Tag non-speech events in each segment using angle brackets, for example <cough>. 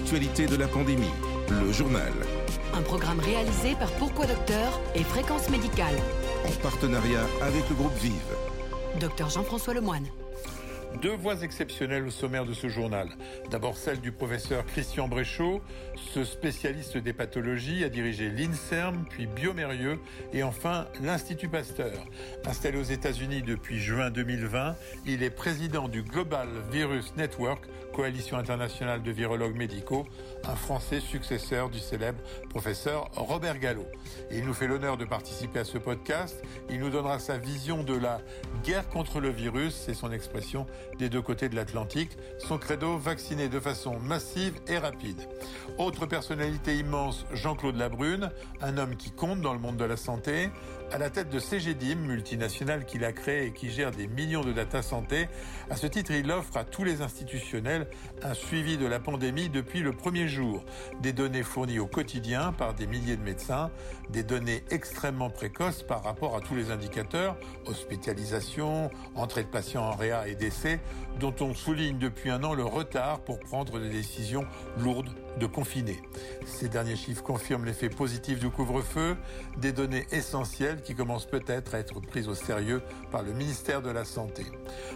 l'actualité de la pandémie, le journal. Un programme réalisé par Pourquoi Docteur et Fréquence Médicale. En partenariat avec le groupe Vive. Docteur Jean-François Lemoine. Deux voix exceptionnelles au sommaire de ce journal. D'abord celle du professeur Christian Bréchot. Ce spécialiste des pathologies a dirigé l'INSERM, puis Biomérieux et enfin l'Institut Pasteur. Installé aux États-Unis depuis juin 2020, il est président du Global Virus Network, coalition internationale de virologues médicaux, un Français successeur du célèbre professeur Robert Gallo. il nous fait l'honneur de participer à ce podcast. Il nous donnera sa vision de la guerre contre le virus, c'est son expression, des deux côtés de l'Atlantique. Son credo, vacciner de façon massive et rapide. Autre personnalité immense, Jean-Claude Labrune, un homme qui compte dans le monde de la santé, à la tête de CGDIM, multinationale qu'il a créée et qui gère des millions de data santé. À ce titre, il offre à tous les institutionnels un suivi de la pandémie depuis le premier jour. Des données fournies au quotidien par des milliers de médecins, des données extrêmement précoces par rapport à tous les indicateurs, hospitalisation, entrée de patients en réa et décès, dont on souligne depuis un an le retard pour prendre des décisions lourdes de confiner. Ces derniers chiffres confirment l'effet positif du couvre-feu, des données essentielles qui commencent peut-être à être prises au sérieux par le ministère de la Santé.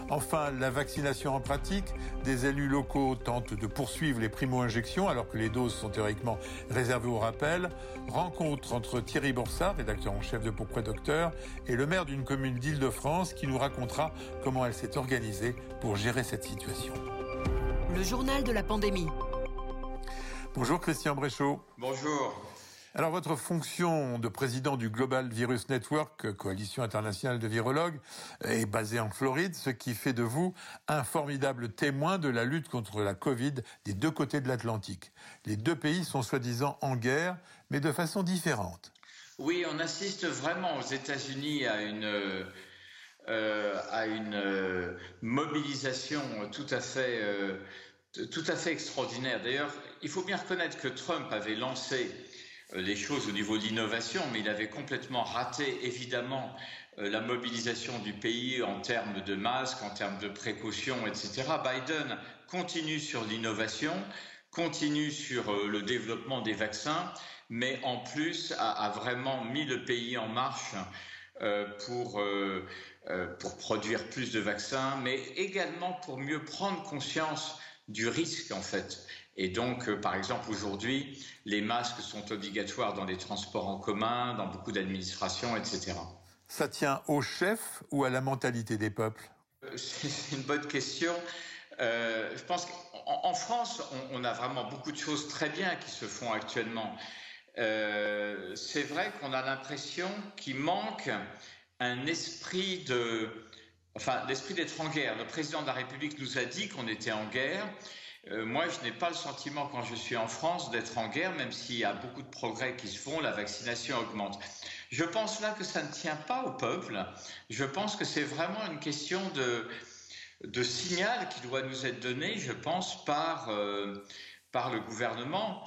Enfin, la vaccination en pratique, des élus locaux tentent de poursuivre les primo-injections alors que les doses sont théoriquement réservées au rappel. Rencontre entre Thierry Borsard, rédacteur en chef de Pourquoi Docteur, et le maire d'une commune d'Île-de-France qui nous racontera comment elle s'est organisée pour gérer cette situation. Le journal de la pandémie Bonjour Christian Bréchot. Bonjour. Alors votre fonction de président du Global Virus Network, coalition internationale de virologues, est basée en Floride, ce qui fait de vous un formidable témoin de la lutte contre la Covid des deux côtés de l'Atlantique. Les deux pays sont soi-disant en guerre, mais de façon différente. Oui, on assiste vraiment aux États-Unis à une euh, à une euh, mobilisation tout à fait euh, tout à fait extraordinaire. D'ailleurs, il faut bien reconnaître que Trump avait lancé euh, les choses au niveau de l'innovation, mais il avait complètement raté, évidemment, euh, la mobilisation du pays en termes de masques, en termes de précautions, etc. Biden continue sur l'innovation, continue sur euh, le développement des vaccins, mais en plus a, vraiment mis le pays en marche pour, pour produire plus de vaccins, mais également pour mieux prendre conscience du risque en fait. Et donc, euh, par exemple, aujourd'hui, les masques sont obligatoires dans les transports en commun, dans beaucoup d'administrations, etc. Ça tient au chef ou à la mentalité des peuples? Euh, C'est une bonne question. Euh, je pense qu'en France, on, a vraiment beaucoup de choses très bien qui se font actuellement. Euh, c'est vrai qu'on a l'impression qu'il manque un esprit de enfin, l'esprit d'être en guerre. Le président de la République nous a dit qu'on était en guerre. Euh, moi, je n'ai pas le sentiment, quand je suis en France, d'être en guerre, même s'il y a beaucoup de progrès qui se font, la vaccination augmente. Je pense là que ça ne tient pas au peuple. Je pense que c'est vraiment une question de, de signal qui doit nous être donné, je pense, par, euh, par le gouvernement.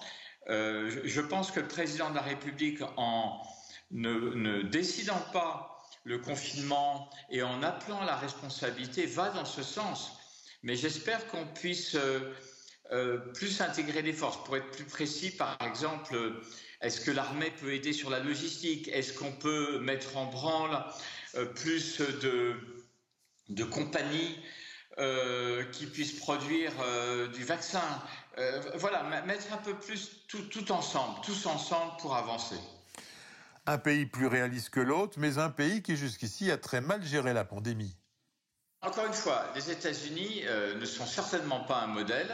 Euh, je, pense que le président de la République, en ne décidant pas le confinement et en appelant à la responsabilité va dans ce sens. Mais j'espère qu'on puisse euh, euh, plus intégrer les forces. Pour être plus précis, par exemple, est-ce que l'armée peut aider sur la logistique? Est-ce qu'on peut mettre en branle euh, plus de, de compagnies qui puissent produire du vaccin? Voilà, mettre un peu plus tout, tout ensemble, tous ensemble pour avancer un pays plus réaliste que l'autre, mais un pays qui jusqu'ici a très mal géré la pandémie. Encore une fois, les États-Unis euh, ne sont certainement pas un modèle.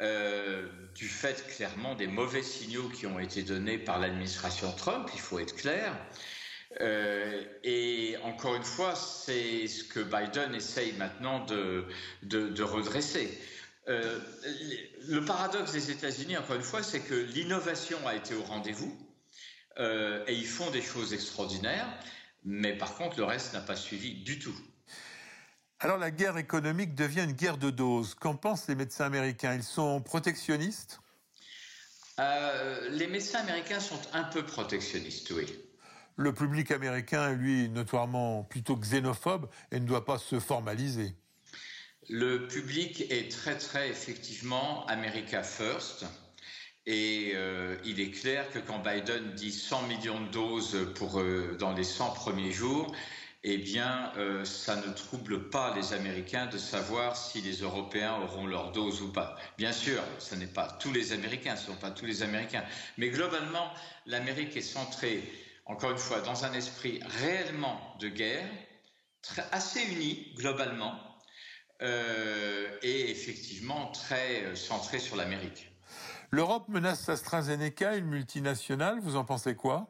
Euh, du fait clairement des mauvais signaux qui ont été donnés par l'administration Trump, il faut être clair. Euh, et encore une fois, c'est ce que Biden essaye maintenant de, redresser. Le paradoxe des États-Unis, encore une fois, c'est que l'innovation a été au rendez-vous. Euh, et ils font des choses extraordinaires, mais par contre, le reste n'a pas suivi du tout. Alors la guerre économique devient une guerre de doses. Qu'en pensent les médecins américains? Ils sont protectionnistes? Euh, Les médecins américains sont un peu protectionnistes, oui. Le public américain est, lui, notoirement plutôt xénophobe et ne doit pas se formaliser. Le public est très très effectivement America First. Et euh, il est clair que quand Biden dit 100 millions de doses pour, euh, dans les 100 premiers jours, eh bien, euh, ça ne trouble pas les Américains de savoir si les Européens auront leur dose ou pas. Bien sûr, ce n'est pas tous les Américains, ce ne sont pas tous les Américains. Mais globalement, l'Amérique est centrée, encore une fois, dans un esprit réellement de guerre, assez uni globalement, et effectivement très centré sur l'Amérique. L'Europe menace AstraZeneca, une multinationale. Vous en pensez quoi?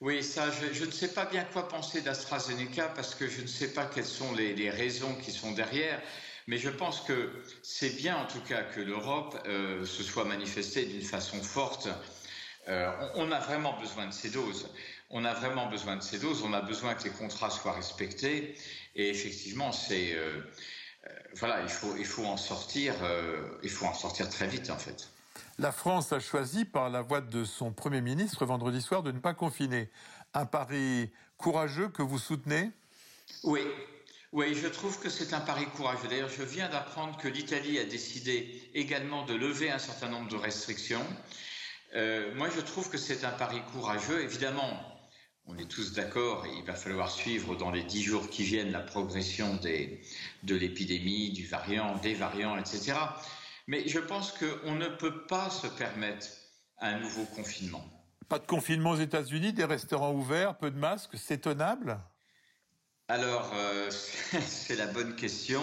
Oui, ça, je, ne sais pas bien quoi penser d'AstraZeneca parce que je ne sais pas quelles sont les, raisons qui sont derrière. Mais je pense que c'est bien en tout cas que l'Europe euh, se soit manifestée d'une façon forte. Euh, on, a vraiment besoin de ces doses. On a vraiment besoin de ces doses. On a besoin que les contrats soient respectés. Et effectivement, c'est euh, voilà, il faut il faut en sortir. il faut en sortir très vite en fait. La France a choisi, par la voix de son Premier ministre vendredi soir, de ne pas confiner. Un pari courageux que vous soutenez? Oui. Je trouve que c'est un pari courageux. D'ailleurs, je viens d'apprendre que l'Italie a décidé également de lever un certain nombre de restrictions. Euh, moi, je trouve que c'est un pari courageux. Évidemment, on est tous d'accord, il va falloir suivre dans les dix jours qui viennent la progression de l'épidémie, du variant, des variants, etc. Mais je pense qu'on ne peut pas se permettre un nouveau confinement. Pas de confinement aux États-Unis, des restaurants ouverts, peu de masques, c'est tenable? Alors, euh, <laughs> c'est la bonne question.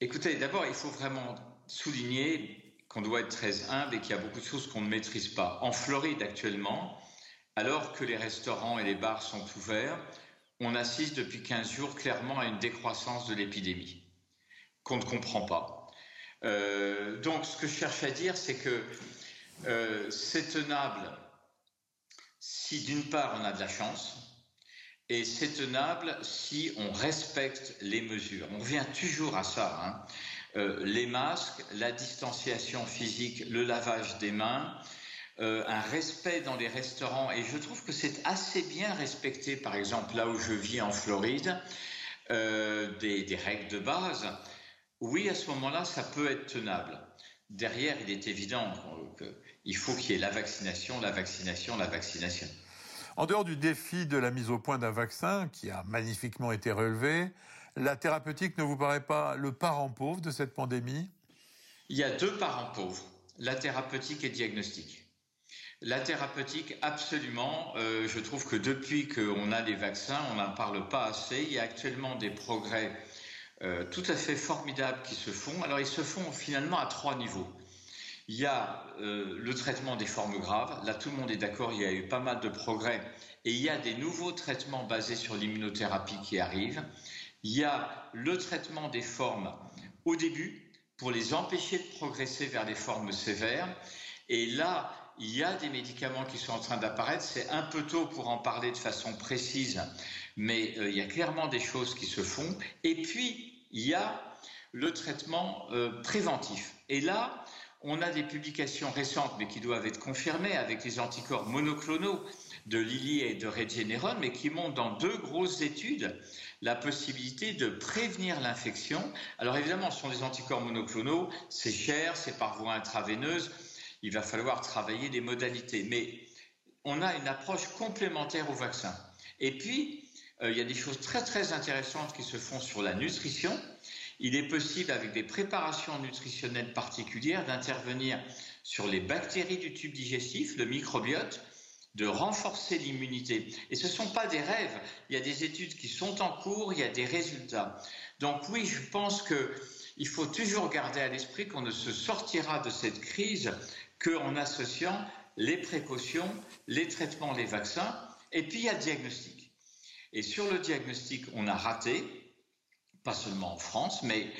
Écoutez, d'abord, il faut vraiment souligner qu'on doit être très humble et qu'il y a beaucoup de choses qu'on ne maîtrise pas. En Floride actuellement, alors que les restaurants et les bars sont ouverts, on assiste depuis 15 jours clairement à une décroissance de l'épidémie qu'on ne comprend pas. Euh, donc, ce que je cherche à dire, c'est que euh, c'est tenable si, d'une part, on a de la chance, et c'est tenable si on respecte les mesures. On revient toujours à ça. Hein. Euh, les masques, la distanciation physique, le lavage des mains, un respect dans les restaurants. Et je trouve que c'est assez bien respecté, par exemple, là où je vis en Floride, des, des, règles de base. Oui, à ce moment-là, ça peut être tenable. Derrière, il est évident qu'il faut qu'il y ait la vaccination, la vaccination, la vaccination. En dehors du défi de la mise au point d'un vaccin, qui a magnifiquement été relevé, la thérapeutique ne vous paraît pas le parent pauvre de cette pandémie? Il y a deux parents pauvres, la thérapeutique et le diagnostic. La thérapeutique, absolument. Euh, je trouve que depuis qu'on a les vaccins, on n'en parle pas assez. Il y a actuellement des progrès euh, tout à fait formidables qui se font. Alors ils se font finalement à trois niveaux. Il y a euh, le traitement des formes graves. Là, tout le monde est d'accord, il y a eu pas mal de progrès. Et il y a des nouveaux traitements basés sur l'immunothérapie qui arrivent. Il y a le traitement des formes au début pour les empêcher de progresser vers les formes sévères. Et là, il y a des médicaments qui sont en train d'apparaître. C'est un peu tôt pour en parler de façon précise, mais euh, il y a clairement des choses qui se font. Et puis, il y a le traitement euh, préventif. Et là, on a des publications récentes, mais qui doivent être confirmées avec les anticorps monoclonaux de Lilly et de Regeneron, mais qui montrent dans deux grosses études la possibilité de prévenir l'infection. Alors évidemment, ce sont des anticorps monoclonaux, c'est cher, c'est par voie intraveineuse, il va falloir travailler des modalités. Mais on a une approche complémentaire au vaccin. Et puis, il y a des choses très très intéressantes qui se font sur la nutrition. Il est possible, avec des préparations nutritionnelles particulières, d'intervenir sur les bactéries du tube digestif, le microbiote, de renforcer l'immunité. Et ce ne sont pas des rêves. Il y a des études qui sont en cours, il y a des résultats. Donc oui, je pense qu'il faut toujours garder à l'esprit qu'on ne se sortira de cette crise qu'en associant les précautions, les traitements, les vaccins, et puis il y a le diagnostic. Et sur le diagnostic, on a raté, pas seulement en France, mais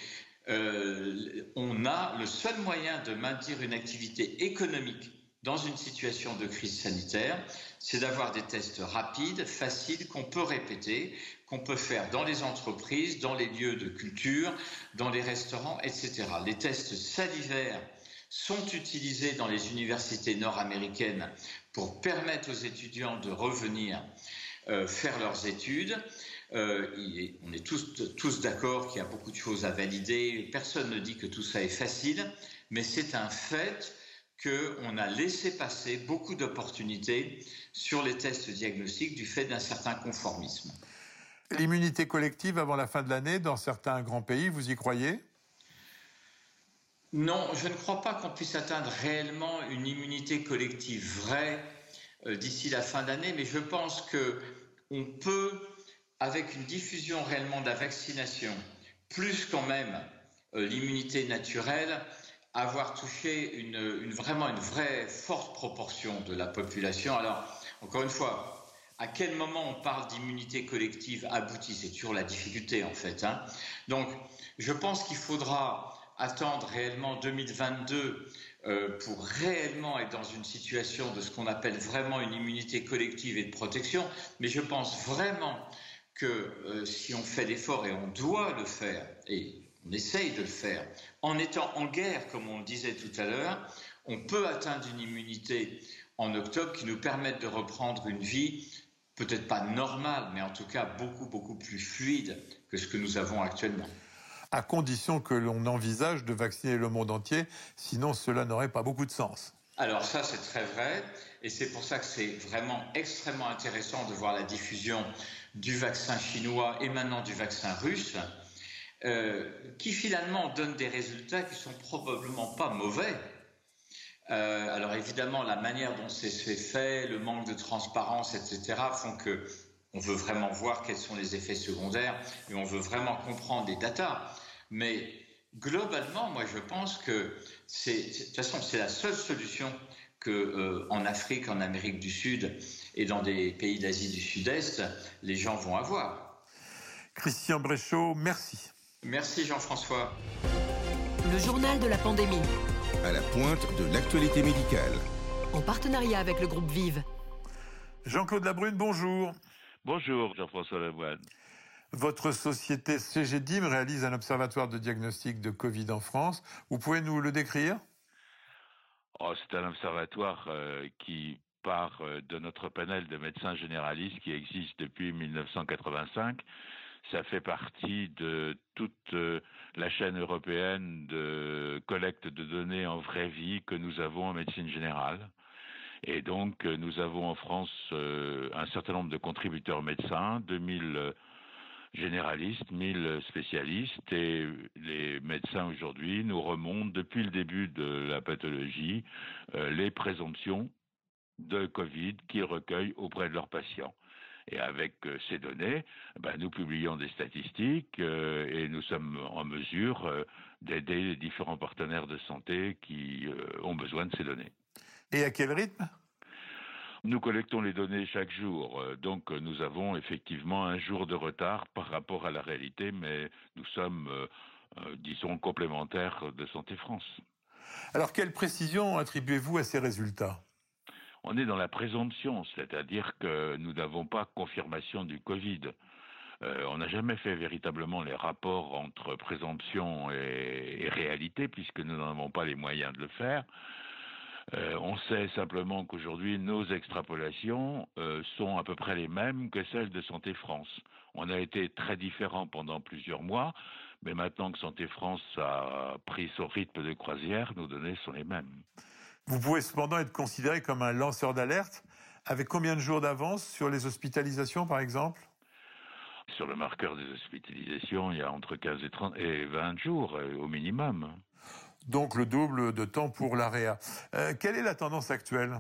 euh, on a le seul moyen de maintenir une activité économique dans une situation de crise sanitaire, c'est d'avoir des tests rapides, faciles, qu'on peut répéter, qu'on peut faire dans les entreprises, dans les lieux de culture, dans les restaurants, etc. Les tests salivaires sont utilisés dans les universités nord-américaines pour permettre aux étudiants de revenir faire leurs études. Euh, on est tous, tous d'accord qu'il y a beaucoup de choses à valider. Personne ne dit que tout ça est facile, mais c'est un fait qu'on a laissé passer beaucoup d'opportunités sur les tests diagnostiques du fait d'un certain conformisme. L'immunité collective avant la fin de l'année dans certains grands pays, vous y croyez? Non, je ne crois pas qu'on puisse atteindre réellement une immunité collective vraie euh, d'ici la fin d'année, mais je pense que on peut, avec une diffusion réellement de la vaccination, plus quand même euh, l'immunité naturelle, avoir touché une, vraiment une vraie forte proportion de la population. Alors, encore une fois, à quel moment on parle d'immunité collective aboutie? C'est toujours la difficulté en fait. Hein. Donc, je pense qu'il faudra attendre réellement 2022 euh, pour réellement être dans une situation de ce qu'on appelle vraiment une immunité collective et de protection. Mais je pense vraiment que euh, si on fait l'effort et on doit le faire, et on essaye de le faire, en étant en guerre, comme on le disait tout à l'heure, on peut atteindre une immunité en octobre qui nous permette de reprendre une vie peut-être pas normale, mais en tout cas beaucoup, beaucoup plus fluide que ce que nous avons actuellement à condition que l'on envisage de vacciner le monde entier, sinon cela n'aurait pas beaucoup de sens. Alors ça, c'est très vrai, et c'est pour ça que c'est vraiment extrêmement intéressant de voir la diffusion du vaccin chinois et maintenant du vaccin russe, euh, qui finalement donnent des résultats qui sont probablement pas mauvais. Euh, alors évidemment, la manière dont c'est fait, le manque de transparence, etc., font que on veut vraiment voir quels sont les effets secondaires et on veut vraiment comprendre les datas. Mais globalement, moi, je pense que c'est, de toute façon, c'est la seule solution que euh, en Afrique, en Amérique du Sud et dans des pays d'Asie du Sud-Est, les gens vont avoir. Christian Bréchot, merci. Merci Jean-François. Le journal de la pandémie. À la pointe de l'actualité médicale. En partenariat avec le groupe Vive. Jean-Claude Labrune, bonjour. Bonjour Jean-François Lemoine. Votre société CGDIM réalise un observatoire de diagnostic de Covid en France. Vous pouvez nous le décrire? Oh, C'est un observatoire euh, qui part euh, de notre panel de médecins généralistes qui existe depuis 1985. Ça fait partie de toute euh, la chaîne européenne de collecte de données en vraie vie que nous avons en médecine générale. Et donc, nous avons en France un certain nombre de contributeurs médecins, 2000 généralistes, 1000 spécialistes et les médecins aujourd'hui nous remontent depuis le début de la pathologie euh, les présomptions de Covid qu'ils recueillent auprès de leurs patients. Et avec euh, ces données, ben, nous publions des statistiques euh, et nous sommes en mesure d'aider les différents partenaires de santé qui ont besoin de ces données. Et à quel rythme? Nous collectons les données chaque jour, euh, donc euh, nous avons effectivement un jour de retard par rapport à la réalité, mais nous sommes, euh, disons, complémentaires de Santé France. Alors, quelle précision attribuez-vous à ces résultats? On est dans la présomption, c'est-à-dire que nous n'avons pas confirmation du Covid. on n'a jamais fait véritablement les rapports entre présomption et réalité, puisque nous n'en avons pas les moyens de le faire. Euh, on sait simplement qu'aujourd'hui, nos extrapolations euh, sont à peu près les mêmes que celles de Santé France. On a été très différents pendant plusieurs mois, mais maintenant que Santé France a pris son rythme de croisière, nos données sont les mêmes. Vous pouvez cependant être considéré comme un lanceur d'alerte avec combien de jours d'avance sur les hospitalisations, par exemple? Sur le marqueur des hospitalisations, il y a entre 15 et, 30 et 20 jours euh, au minimum donc le double de temps pour l'AREA. Euh, quelle est la tendance actuelle?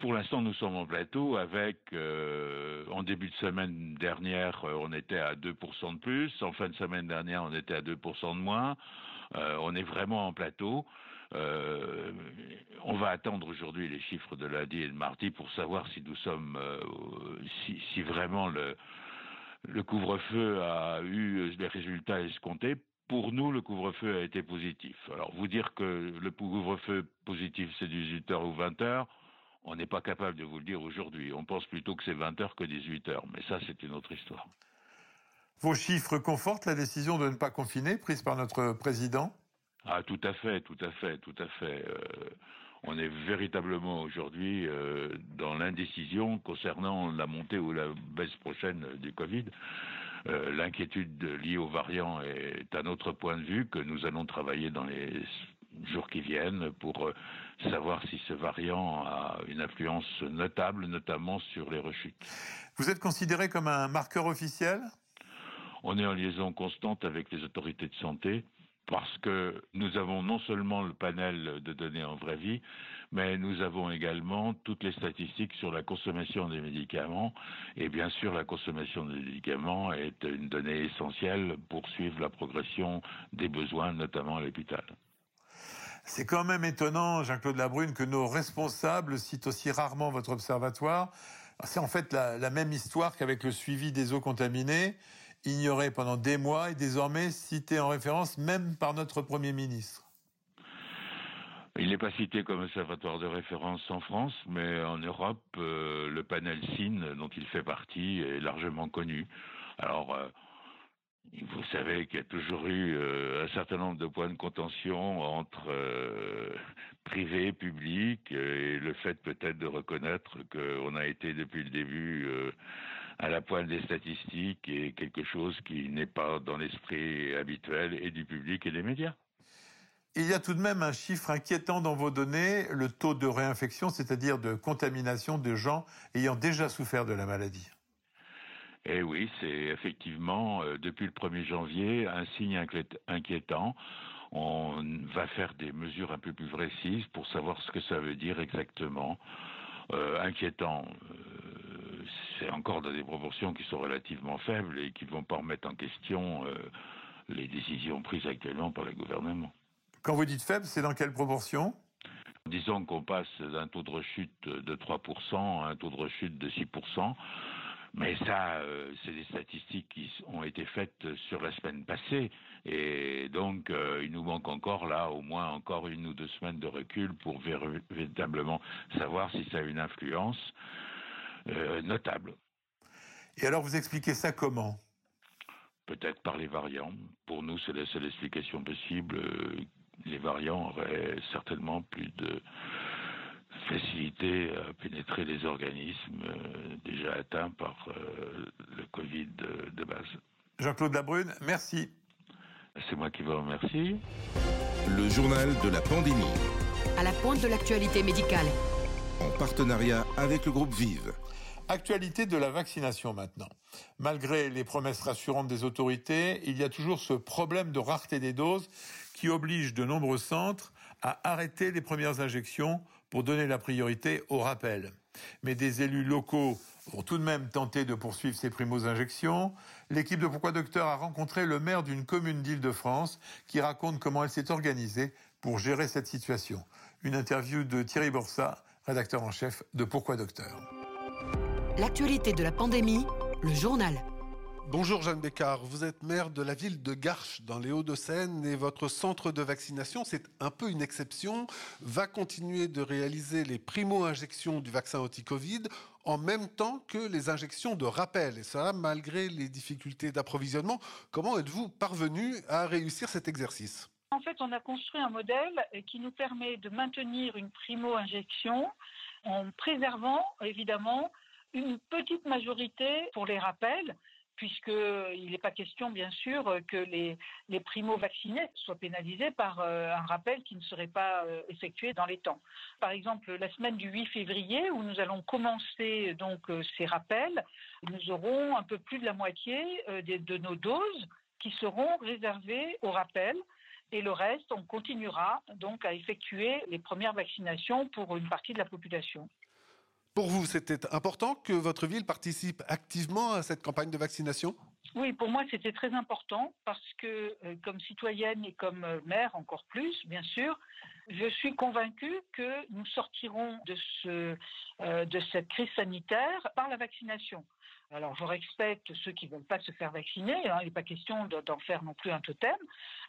Pour l'instant, nous sommes en plateau avec, euh, en début de semaine dernière, euh, on était à 2% de plus. En fin de semaine dernière, on était à 2% de moins. on est vraiment en plateau. on va attendre aujourd'hui les chiffres de lundi et de mardi pour savoir si nous sommes, si, vraiment le couvre-feu a eu les résultats escomptés pour nous, le couvre-feu a été positif. Alors, vous dire que le couvre-feu positif, c'est 18h ou 20h, on n'est pas capable de vous le dire aujourd'hui. On pense plutôt que c'est 20h que 18h. Mais ça, c'est une autre histoire. Vos chiffres confortent la décision de ne pas confiner prise par notre président? Ah, tout à fait, tout à fait, tout à fait. Euh, on est véritablement aujourd'hui dans l'indécision concernant la montée ou la baisse prochaine du Covid. L'inquiétude liée aux variants est un autre point de vue que nous allons travailler dans les jours qui viennent pour savoir si ce variant a une influence notable, notamment sur les rechutes. Vous êtes considéré comme un marqueur officiel? On est en liaison constante avec les autorités de santé parce que nous avons non seulement le panel de données en vraie vie, mais nous avons également toutes les statistiques sur la consommation des médicaments. Et bien sûr, la consommation des médicaments est une donnée essentielle pour suivre la progression des besoins, notamment à l'hôpital. C'est quand même étonnant, Jean-Claude Labrune, que nos responsables citent aussi rarement votre observatoire. C'est en fait la, même histoire qu'avec le suivi des eaux contaminées, ignoré pendant des mois et désormais cité en référence même par notre Premier ministre. Il n'est pas cité comme observatoire de référence en France, mais en Europe, euh, le panel SIN, dont il fait partie, est largement connu. Alors, euh, vous savez qu'il y a toujours eu euh, un certain nombre de points de contention entre privé public, et le fait peut-être de reconnaître qu'on a été depuis le début à la pointe des statistiques et quelque chose qui n'est pas dans l'esprit habituel et du public et des médias. Il y a tout de même un chiffre inquiétant dans vos données, le taux de réinfection, c'est-à-dire de contamination de gens ayant déjà souffert de la maladie. Eh oui, c'est effectivement, euh, depuis le 1er janvier, un signe inquiétant. On va faire des mesures un peu plus précises pour savoir ce que ça veut dire exactement. Euh, inquiétant, euh, c'est encore dans des proportions qui sont relativement faibles et qui ne vont pas remettre en question les décisions prises actuellement par le gouvernement. Quand vous dites faible, c'est dans quelle proportion? Disons qu'on passe d'un taux de rechute de 3% à un taux de rechute de 6%. Mais ça, euh, c'est des statistiques qui ont été faites sur la semaine passée. Et donc, euh, il nous manque encore là, au moins encore une ou deux semaines de recul pour véritablement savoir si ça a une influence euh, notable. Et alors, vous expliquez ça comment? Peut-être par les variants. Pour nous, c'est la seule explication possible. Les variants auraient certainement plus de facilité à pénétrer les organismes euh, déjà atteints par euh, le Covid de, base. Jean-Claude Labrune, merci. C'est moi qui vous remercie. Le journal de la pandémie. À la pointe de l'actualité médicale. En partenariat avec le groupe Vive. Actualité de la vaccination maintenant. Malgré les promesses rassurantes des autorités, il y a toujours ce problème de rareté des doses qui oblige de nombreux centres à arrêter les premières injections pour donner la priorité au rappel. Mais des élus locaux vont tout de même tenter de poursuivre ces primo-injections. L'équipe de Pourquoi Docteur a rencontré le maire d'une commune d'Île-de-France qui raconte comment elle s'est organisée pour gérer cette situation. Une interview de Thierry Borsa, rédacteur en chef de Pourquoi Docteur. L'actualité de la pandémie, le journal. Bonjour Jeanne Bécard, vous êtes maire de la ville de Garches dans les Hauts-de-Seine et votre centre de vaccination, c'est un peu une exception, va continuer de réaliser les primo-injections du vaccin anti-Covid en même temps que les injections de rappel, et cela malgré les difficultés d'approvisionnement. Comment êtes-vous parvenu à réussir cet exercice? En fait, on a construit un modèle qui nous permet de maintenir une primo-injection en préservant évidemment une petite majorité pour les rappels puisqu'il n'est pas question, bien sûr, que les, primo-vaccinés soient pénalisés par euh, un rappel qui ne serait pas euh, effectué dans les temps. Par exemple, la semaine du 8 février, où nous allons commencer donc euh, ces rappels, nous aurons un peu plus de la moitié de, nos doses qui seront réservées au rappel. Et le reste, on continuera donc à effectuer les premières vaccinations pour une partie de la population. Pour vous, c'était important que votre ville participe activement à cette campagne de vaccination? Oui, pour moi, c'était très important parce que, euh, comme citoyenne et comme euh, maire encore plus, bien sûr, je suis convaincue que nous sortirons de, ce, euh, de cette crise sanitaire par la vaccination. Alors, je respecte ceux qui ne veulent pas se faire vacciner. Hein. il n'est pas question d'en faire non plus un totem,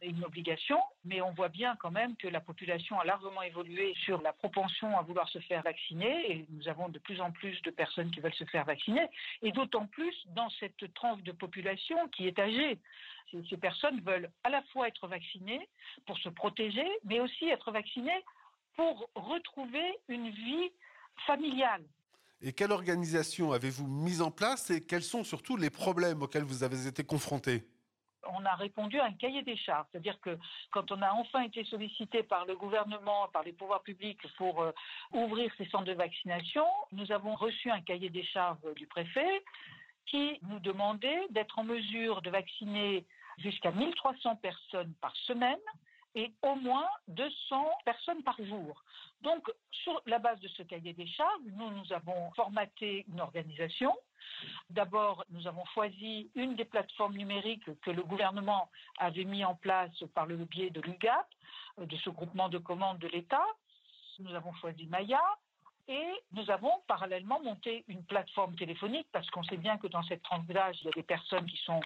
une obligation. Mais on voit bien quand même que la population a largement évolué sur la propension à vouloir se faire vacciner. Et nous avons de plus en plus de personnes qui veulent se faire vacciner. Et d'autant plus dans cette tranche de population qui est âgée. Ces personnes veulent à la fois être vaccinées pour se protéger, mais aussi être vaccinées pour retrouver une vie familiale. Et quelle organisation avez-vous mise en place et quels sont surtout les problèmes auxquels vous avez été confrontés? On a répondu à un cahier des charges. C'est-à-dire que quand on a enfin été sollicité par le gouvernement, par les pouvoirs publics pour euh, ouvrir ces centres de vaccination, nous avons reçu un cahier des charges du préfet qui nous demandait d'être en mesure de vacciner jusqu'à 1300 personnes par semaine et au moins 200 personnes par jour. Donc, sur la base de ce cahier des charges, nous, nous avons formaté une organisation. D'abord, nous avons choisi une des plateformes numériques que le gouvernement avait mis en place par le biais de l'UGAP, de ce groupement de commandes de l'État. Nous avons choisi Maya. Et nous avons parallèlement monté une plateforme téléphonique parce qu'on sait bien que dans cette tranche d'âge, il y a des personnes qui sont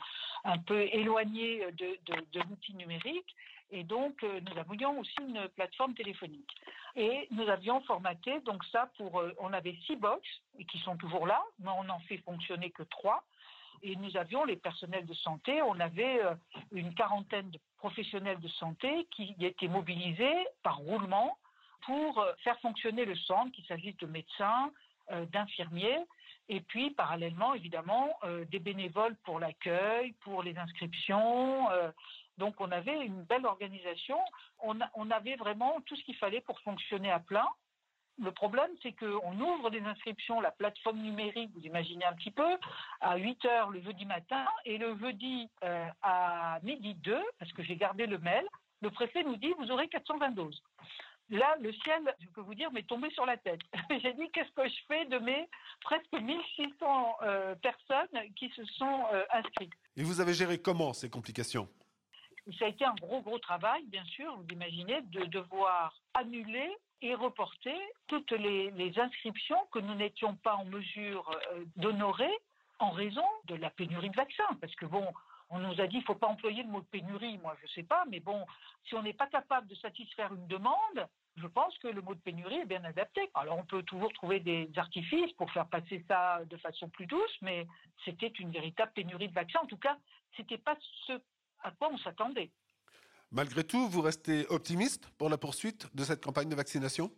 un peu éloignées de, de l'outil numérique. Et donc, euh, nous avions aussi une plateforme téléphonique. Et nous avions formaté, donc ça, pour, euh, on avait six box, et qui sont toujours là, mais on n'en fait fonctionner que trois. Et nous avions les personnels de santé, on avait euh, une quarantaine de professionnels de santé qui étaient mobilisés par roulement pour faire fonctionner le centre, qu'il s'agisse de médecins, d'infirmiers, et puis parallèlement, évidemment, des bénévoles pour l'accueil, pour les inscriptions, donc on avait une belle organisation, on, avait vraiment tout ce qu'il fallait pour fonctionner à plein. Le problème, c'est qu'on ouvre des inscriptions, la plateforme numérique, vous imaginez un petit peu, à 8 heures le jeudi matin, et le jeudi euh, à midi 2, parce que j'ai gardé le mail, le préfet nous dit, vous aurez 420 doses. Là, le ciel, je peux vous dire, m'est tombé sur la tête. <laughs> j'ai dit, qu'est-ce que je fais de mes presque 1600 euh, personnes qui se sont euh, inscrites? Et vous avez géré comment ces complications? Ça a été un gros, gros travail, bien sûr, vous imaginez, de devoir annuler et reporter toutes les, inscriptions que nous n'étions pas en mesure euh, d'honorer en raison de la pénurie de vaccins. Parce que bon, on nous a dit ne faut pas employer le mot pénurie, moi je ne sais pas, mais bon, si on n'est pas capable de satisfaire une demande, je pense que le mot de pénurie est bien adapté. Alors on peut toujours trouver des artifices pour faire passer ça de façon plus douce, mais c'était une véritable pénurie de vaccins. En tout cas, ce n'était pas ce à quoi on s'attendait. Malgré tout, vous restez optimiste pour la poursuite de cette campagne de vaccination?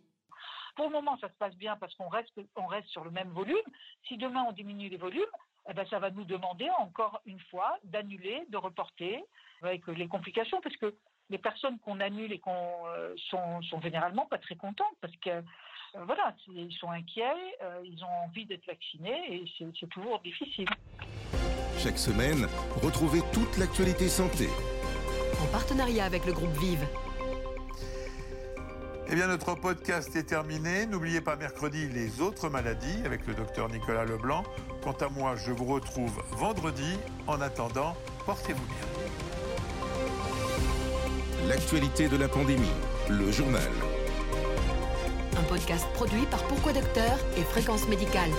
Pour le moment, ça se passe bien parce qu'on reste, on reste sur le même volume. Si demain on diminue les volumes, eh ben, ça va nous demander encore une fois d'annuler, de reporter, avec les complications, parce que les personnes qu'on annule et qu'on euh, sont, sont, généralement pas très contentes, parce que euh, voilà, ils sont inquiets, euh, ils ont envie d'être vaccinés et c'est toujours difficile. Chaque semaine, retrouvez toute l'actualité santé. En partenariat avec le groupe Vive. Eh bien, notre podcast est terminé. N'oubliez pas mercredi les autres maladies avec le docteur Nicolas Leblanc. Quant à moi, je vous retrouve vendredi. En attendant, portez-vous bien. L'actualité de la pandémie, le journal. Un podcast produit par Pourquoi Docteur et Fréquence Médicale.